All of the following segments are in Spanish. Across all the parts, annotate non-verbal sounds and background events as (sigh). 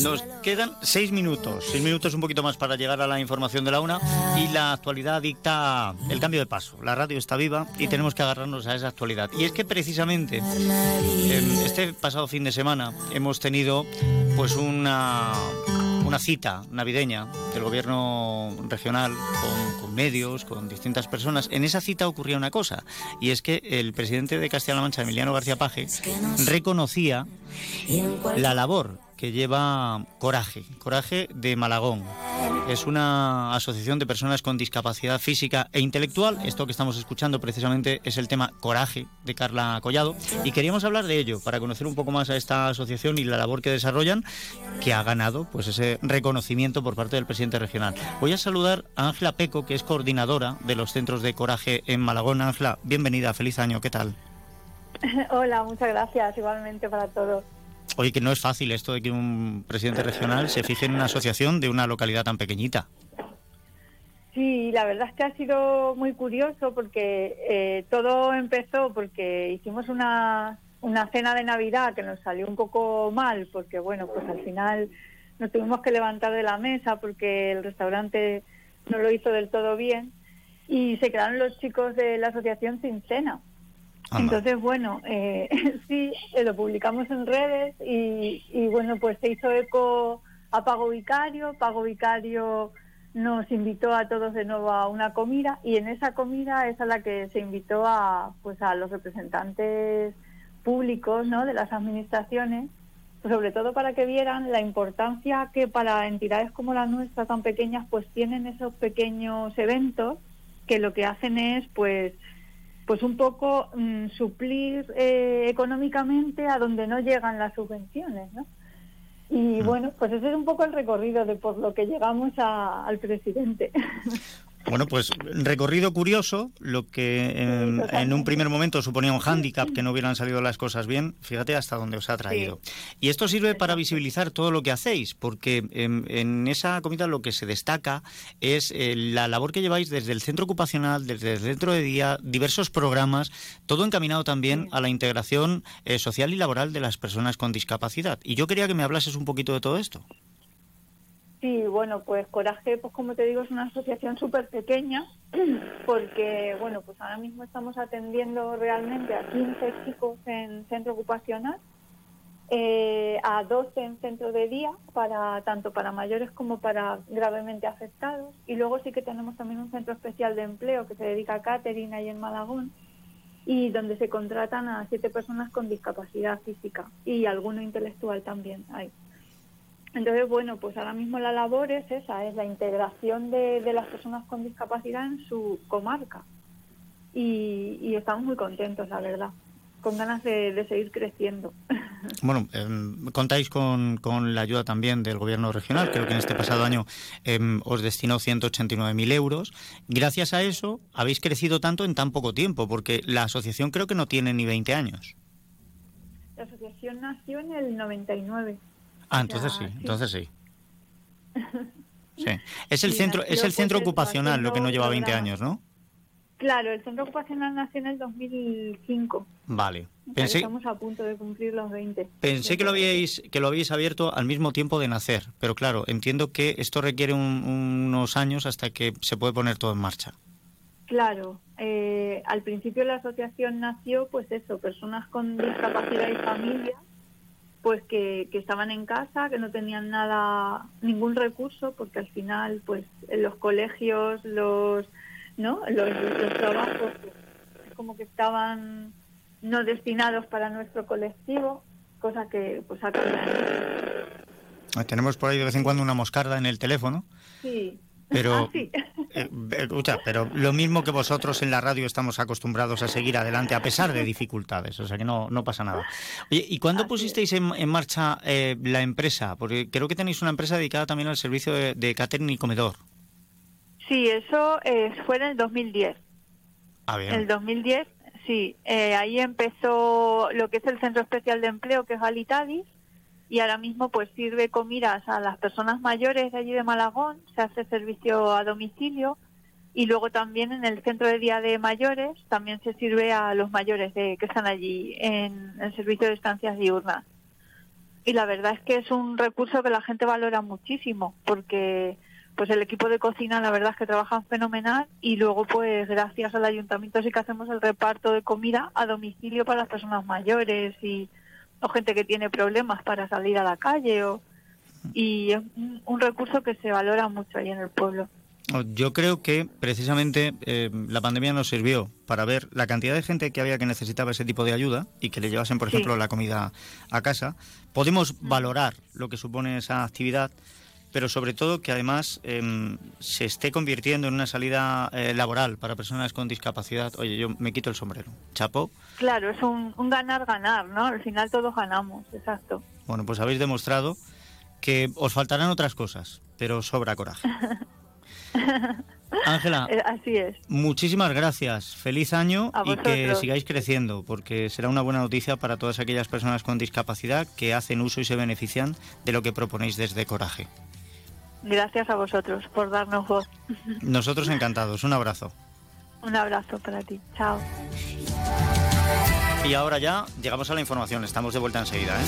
Nos quedan seis minutos, seis minutos un poquito más para llegar a la información de la una y la actualidad dicta el cambio de paso. La radio está viva y tenemos que agarrarnos a esa actualidad. Y es que precisamente este pasado fin de semana hemos tenido pues una una cita navideña del gobierno regional con, medios, con distintas personas. En esa cita ocurría una cosa, y es que el presidente de Castilla-La Mancha, Emiliano García Paje, reconocía la labor que lleva Coraje, Coraje de Malagón. Es una asociación de personas con discapacidad física e intelectual. Esto que estamos escuchando precisamente es el tema Coraje de Carla Collado. Y queríamos hablar de ello para conocer un poco más a esta asociación y la labor que desarrollan, que ha ganado pues ese reconocimiento por parte del presidente regional. Voy a saludar a Ángela Peco, que es coordinadora de los centros de Coraje en Malagón. Ángela, bienvenida, feliz año, ¿qué tal? (laughs) Hola, muchas gracias, igualmente para todos. Oye, que no es fácil esto de que un presidente regional se fije en una asociación de una localidad tan pequeñita. Sí, la verdad es que ha sido muy curioso porque eh, todo empezó porque hicimos una, una cena de Navidad que nos salió un poco mal porque, bueno, pues al final nos tuvimos que levantar de la mesa porque el restaurante no lo hizo del todo bien y se quedaron los chicos de la asociación sin cena. Entonces, bueno, eh, (laughs) sí, eh, lo publicamos en redes y, bueno, pues se hizo eco a Pago Vicario. Pago Vicario nos invitó a todos de nuevo a una comida y en esa comida es a la que se invitó a, pues a los representantes públicos ¿no? de las administraciones, sobre todo para que vieran la importancia que para entidades como la nuestra, tan pequeñas, pues tienen esos pequeños eventos que lo que hacen es pues pues un poco mm, suplir eh, económicamente a donde no llegan las subvenciones, ¿no? Y mm. bueno, pues ese es un poco el recorrido de por lo que llegamos al presidente. (laughs) Bueno, pues recorrido curioso, lo que en, un primer momento suponía un hándicap que no hubieran salido las cosas bien, fíjate hasta dónde os ha traído. Y esto sirve para visibilizar todo lo que hacéis, porque en, esa comida lo que se destaca es eh, la labor que lleváis desde el centro ocupacional, desde el centro de día, diversos programas, todo encaminado también a la integración eh, social y laboral de las personas con discapacidad. Y yo quería que me hablases un poquito de todo esto. Sí, bueno, pues Coraje, pues como te digo, es una asociación súper pequeña, (clears throat) porque, bueno, pues ahora mismo estamos atendiendo realmente a 15 chicos en centro ocupacional, eh, a 12 en centro de día, para tanto para mayores como para gravemente afectados, y luego sí que tenemos también un centro especial de empleo que se dedica a Caterina y en Malagón, y donde se contratan a siete personas con discapacidad física y alguno intelectual también hay. Entonces, bueno, pues ahora mismo la labor es esa, es la integración de, las personas con discapacidad en su comarca. Y, estamos muy contentos, la verdad, con ganas de, seguir creciendo. (laughs) Bueno, em, contáis con, la ayuda también del Gobierno regional. Creo que en este pasado año em, os destinó 189.000 euros. Gracias a eso habéis crecido tanto en tan poco tiempo, porque la asociación creo que no tiene ni 20 años. La asociación nació en el 99. Ah, entonces sí, entonces sí. (laughs) Sí. Es el centro, es el centro ocupacional lo que no lleva 20 años, ¿no? Claro, el centro ocupacional nació en el 2005. Vale. Pensé, estamos a punto de cumplir los 20. Pensé que lo habíais que lo habéis abierto al mismo tiempo de nacer, pero claro, entiendo que esto requiere unos años hasta que se puede poner todo en marcha. Claro, eh, al principio la asociación nació, pues eso, personas con discapacidad y familias pues que, estaban en casa, que no tenían nada, ningún recurso, porque al final, pues en los colegios, los, ¿no? los, trabajos, como que estaban no destinados para nuestro colectivo, cosa que pues ha cambiado. Tenemos por ahí de vez en cuando una moscarda en el teléfono. Sí. Pero, ah, eh, pero lo mismo que vosotros en la radio estamos acostumbrados a seguir adelante a pesar de dificultades, o sea que no, no pasa nada. Oye, ¿y cuándo pusisteis en, marcha eh, la empresa? Porque creo que tenéis una empresa dedicada también al servicio de, de catering y comedor. Sí, eso eh, fue en el 2010. Ah, bien. En el 2010, sí. ahí empezó lo que es el Centro Especial de Empleo, que es Alitadis, y ahora mismo pues sirve comidas a las personas mayores de allí de Malagón, se hace servicio a domicilio y luego también en el centro de día de mayores también se sirve a los mayores de, que están allí en el servicio de estancias diurnas. y la verdad es que es un recurso que la gente valora muchísimo porque pues el equipo de cocina la verdad es que trabajan fenomenal y luego pues gracias al ayuntamiento sí que hacemos el reparto de comida a domicilio para las personas mayores y o gente que tiene problemas para salir a la calle o y es un, recurso que se valora mucho ahí en el pueblo. Yo creo que precisamente eh, la pandemia nos sirvió para ver la cantidad de gente que había que necesitaba ese tipo de ayuda y que le llevasen, por ejemplo, la comida a casa. Podemos valorar lo que supone esa actividad pero sobre todo que además em, se esté convirtiendo en una salida eh, laboral para personas con discapacidad. Oye, yo me quito el sombrero. Chapo. Claro, es un ganar-ganar, ¿no? Al final todos ganamos, exacto. Bueno, pues habéis demostrado que os faltarán otras cosas, pero sobra coraje. (laughs) Ángela, eh, así es. Muchísimas gracias. Feliz año y que sigáis creciendo, porque será una buena noticia para todas aquellas personas con discapacidad que hacen uso y se benefician de lo que proponéis desde Coraje. Gracias a vosotros por darnos voz. Nosotros encantados. Un abrazo. Un abrazo para ti. Chao. Y ahora ya llegamos a la información. Estamos de vuelta enseguida. ¿eh?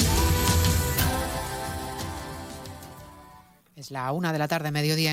Es la una de la tarde, mediodía.